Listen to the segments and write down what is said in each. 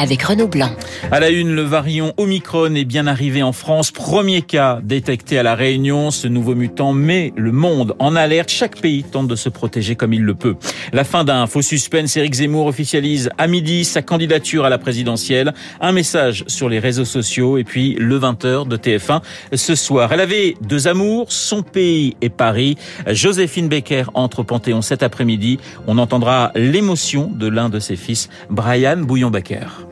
avec Renaud Blanc. À la une, le variant Omicron est bien arrivé en France. Premier cas détecté à la Réunion. Ce nouveau mutant met le monde en alerte. Chaque pays tente de se protéger comme il le peut. La fin d'un faux suspense. Éric Zemmour officialise à midi sa candidature à la présidentielle. Un message sur les réseaux sociaux et puis le 20h de TF1 ce soir. Elle avait deux amours, son pays et Paris. Joséphine Becker entre au Panthéon cet après-midi. On entendra l'émotion de l'un de ses fils, Brian Bouillon-Becker.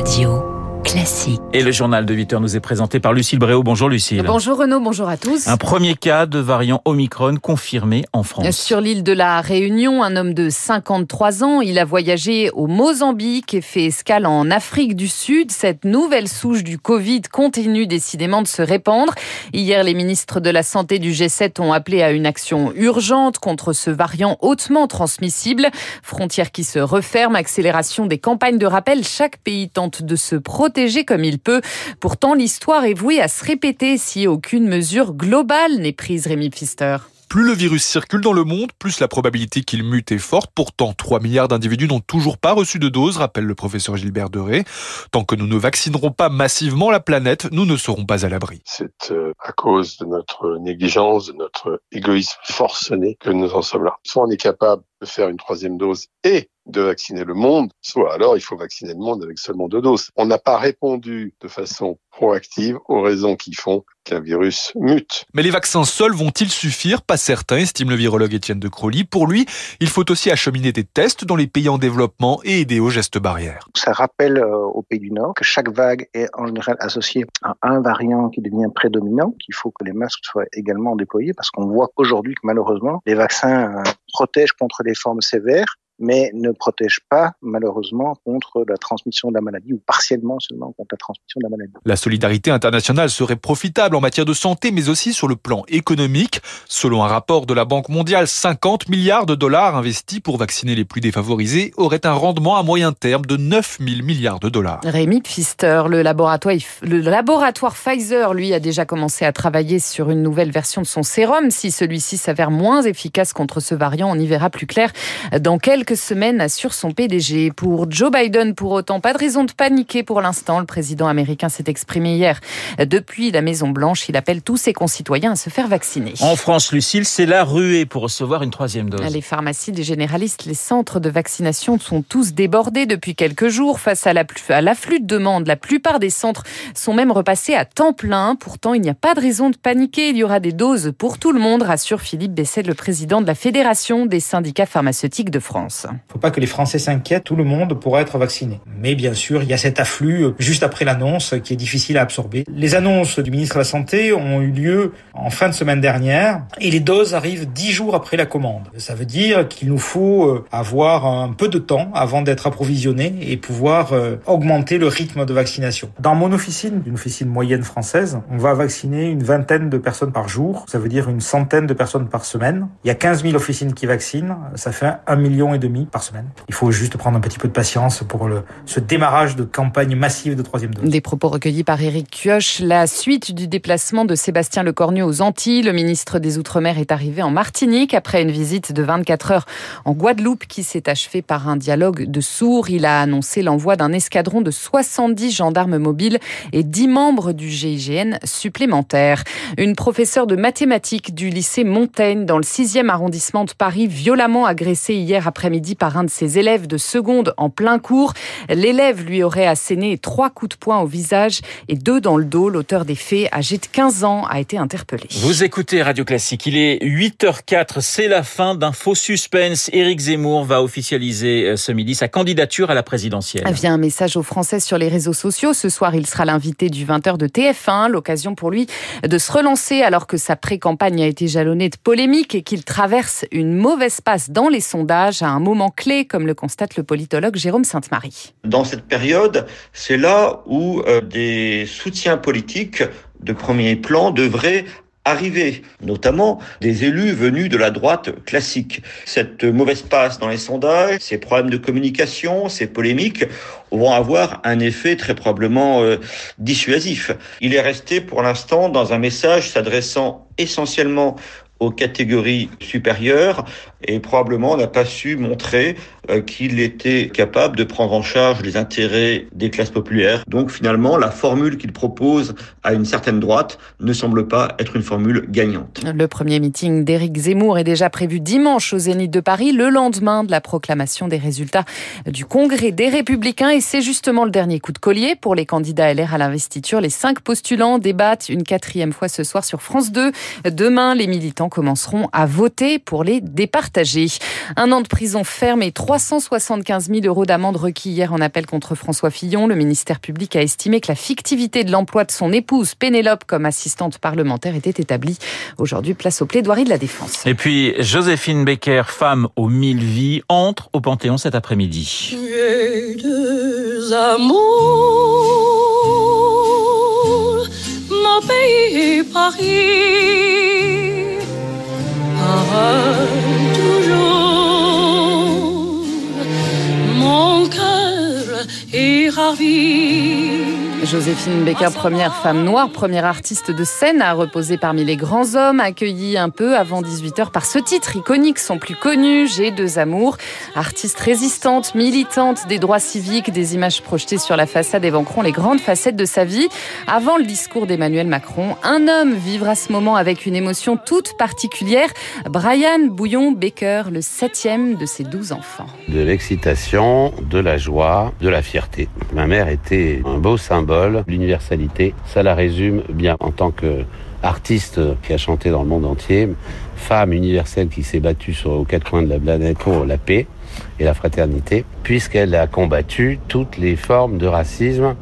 Radio classique. Et le journal de 8 heures nous est présenté par Lucille Bréau. Bonjour Lucille. Bonjour Renaud, bonjour à tous. Un premier cas de variant Omicron confirmé en France. Sur l'île de la Réunion, un homme de 53 ans, il a voyagé au Mozambique et fait escale en Afrique du Sud. Cette nouvelle souche du Covid continue décidément de se répandre. Hier, les ministres de la Santé du G7 ont appelé à une action urgente contre ce variant hautement transmissible. Frontières qui se referment, accélération des campagnes de rappel. Chaque pays tente de se protéger comme il peut. Pourtant, l'histoire est vouée à se répéter si aucune mesure globale n'est prise, Rémi Pfister. Plus le virus circule dans le monde, plus la probabilité qu'il mute est forte. Pourtant, 3 milliards d'individus n'ont toujours pas reçu de dose, rappelle le professeur Gilbert Deré. Tant que nous ne vaccinerons pas massivement la planète, nous ne serons pas à l'abri. C'est euh, à cause de notre négligence, de notre égoïsme forcené que nous en sommes là. Soit on est capable de faire une troisième dose et de vacciner le monde, soit alors il faut vacciner le monde avec seulement deux doses. On n'a pas répondu de façon proactive aux raisons qui font qu'un virus mute. Mais les vaccins seuls vont-ils suffire? Pas certain, estime le virologue Étienne de Crowley. Pour lui, il faut aussi acheminer des tests dans les pays en développement et aider aux gestes barrières. Ça rappelle euh, aux pays du Nord que chaque vague est en général associée à un variant qui devient prédominant, qu'il faut que les masques soient également déployés parce qu'on voit qu'aujourd'hui que malheureusement les vaccins euh, protègent contre les formes sévères mais ne protège pas malheureusement contre la transmission de la maladie ou partiellement seulement contre la transmission de la maladie. La solidarité internationale serait profitable en matière de santé mais aussi sur le plan économique. Selon un rapport de la Banque mondiale, 50 milliards de dollars investis pour vacciner les plus défavorisés auraient un rendement à moyen terme de 9 000 milliards de dollars. Rémi Pfister, le laboratoire, le laboratoire Pfizer, lui, a déjà commencé à travailler sur une nouvelle version de son sérum. Si celui-ci s'avère moins efficace contre ce variant, on y verra plus clair dans quelques semaines, assure son PDG. Pour Joe Biden, pour autant, pas de raison de paniquer pour l'instant. Le président américain s'est exprimé hier. Depuis la Maison-Blanche, il appelle tous ses concitoyens à se faire vacciner. En France, Lucille, c'est la ruée pour recevoir une troisième dose. Les pharmacies, les généralistes, les centres de vaccination sont tous débordés depuis quelques jours face à l'afflux de demandes. La plupart des centres sont même repassés à temps plein. Pourtant, il n'y a pas de raison de paniquer. Il y aura des doses pour tout le monde, rassure Philippe Besset, le président de la Fédération des syndicats pharmaceutiques de France. Il ne faut pas que les Français s'inquiètent, tout le monde pourra être vacciné. Mais bien sûr, il y a cet afflux euh, juste après l'annonce qui est difficile à absorber. Les annonces du ministre de la Santé ont eu lieu en fin de semaine dernière et les doses arrivent dix jours après la commande. Ça veut dire qu'il nous faut euh, avoir un peu de temps avant d'être approvisionné et pouvoir euh, augmenter le rythme de vaccination. Dans mon officine, une officine moyenne française, on va vacciner une vingtaine de personnes par jour. Ça veut dire une centaine de personnes par semaine. Il y a 15 000 officines qui vaccinent. Ça fait un million et demi par semaine. Il faut juste prendre un petit peu de patience pour le, ce démarrage de campagne massive de troisième dose. Des propos recueillis par Éric Kioch. La suite du déplacement de Sébastien Lecornu aux Antilles. Le ministre des Outre-mer est arrivé en Martinique après une visite de 24 heures en Guadeloupe qui s'est achevée par un dialogue de sourds. Il a annoncé l'envoi d'un escadron de 70 gendarmes mobiles et 10 membres du GIGN supplémentaires. Une professeure de mathématiques du lycée Montaigne dans le 6e arrondissement de Paris violemment agressée hier après-midi par un de ses élèves de seconde en plein cours. L'élève lui aurait asséné trois coups de poing au visage et deux dans le dos. L'auteur des faits, âgé de 15 ans, a été interpellé. Vous écoutez Radio Classique. Il est 8h04. C'est la fin d'un faux suspense. Éric Zemmour va officialiser euh, ce midi sa candidature à la présidentielle. Via un message aux Français sur les réseaux sociaux. Ce soir, il sera l'invité du 20h de TF1. L'occasion pour lui de se relancer alors que sa pré-campagne a été jalonnée de polémiques et qu'il traverse une mauvaise passe dans les sondages à un moment clé, comme le constate le politologue Jérôme Sainte-Marie. Dans cette période, c'est là où euh, des soutiens politiques de premier plan devraient arriver, notamment des élus venus de la droite classique. Cette mauvaise passe dans les sondages, ces problèmes de communication, ces polémiques vont avoir un effet très probablement euh, dissuasif. Il est resté pour l'instant dans un message s'adressant essentiellement aux catégories supérieures et probablement n'a pas su montrer qu'il était capable de prendre en charge les intérêts des classes populaires. Donc finalement, la formule qu'il propose à une certaine droite ne semble pas être une formule gagnante. Le premier meeting d'Éric Zemmour est déjà prévu dimanche au Zénith de Paris, le lendemain de la proclamation des résultats du Congrès des Républicains. Et c'est justement le dernier coup de collier pour les candidats LR à l'investiture. Les cinq postulants débattent une quatrième fois ce soir sur France 2. Demain, les militants commenceront à voter pour les départager. Un an de prison ferme et 375 000 euros d'amende requis hier en appel contre François Fillon. Le ministère public a estimé que la fictivité de l'emploi de son épouse Pénélope comme assistante parlementaire était établie. Aujourd'hui, place au plaidoirie de la défense. Et puis, Joséphine Becker, femme aux mille vies, entre au Panthéon cet après-midi. deux amours, mon pays Paris. Est ravi. Joséphine Becker, première femme noire, première artiste de scène à reposer parmi les grands hommes, accueillie un peu avant 18h par ce titre iconique, son plus connu, J'ai deux amours. Artiste résistante, militante des droits civiques, des images projetées sur la façade évoqueront les grandes facettes de sa vie. Avant le discours d'Emmanuel Macron, un homme vivra ce moment avec une émotion toute particulière. Brian Bouillon Becker, le septième de ses douze enfants. De l'excitation, de la joie, de la fierté. Ma mère était un beau symbole l'universalité. Ça la résume bien en tant que artiste qui a chanté dans le monde entier, femme universelle qui s'est battue sur, aux quatre coins de la planète pour la paix et la fraternité, puisqu'elle a combattu toutes les formes de racisme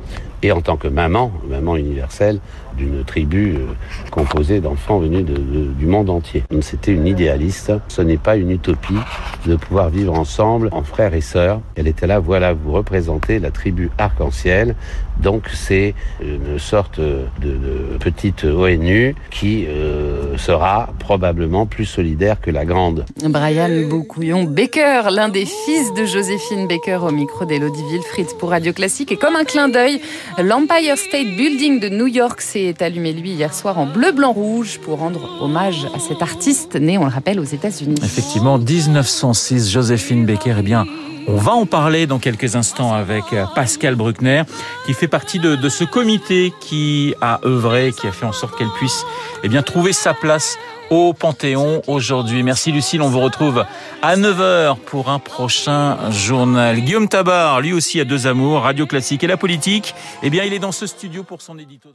et en tant que maman, maman universelle d'une tribu euh, composée d'enfants venus du monde entier. C'était une idéaliste. Ce n'est pas une utopie de pouvoir vivre ensemble en frères et sœurs. Elle était là, voilà, vous représentez la tribu arc-en-ciel. Donc c'est une sorte de, de, petite ONU qui euh, sera probablement plus solidaire que la grande. Brian Boucouillon Baker, l'un des fils de Joséphine Baker au micro d'Elodie Wilfried pour Radio Classique. Et comme un clin d'œil, l'Empire State Building de New York s'est allumé lui hier soir en bleu, blanc, rouge pour rendre hommage à cet artiste né, on le rappelle, aux États-Unis. Effectivement, 1906, Joséphine Baker, eh bien, on va en parler dans quelques instants avec euh, Pascal Bruckner, qui fait partie de, de, ce comité qui a œuvré, qui a fait en sorte qu'elle puisse eh bien, trouver sa place au Panthéon aujourd'hui. Merci Lucille, on vous retrouve à 9h pour un prochain journal. Guillaume Tabar, lui aussi a deux amours, radio classique et la politique. Eh bien, il est dans ce studio pour son édito.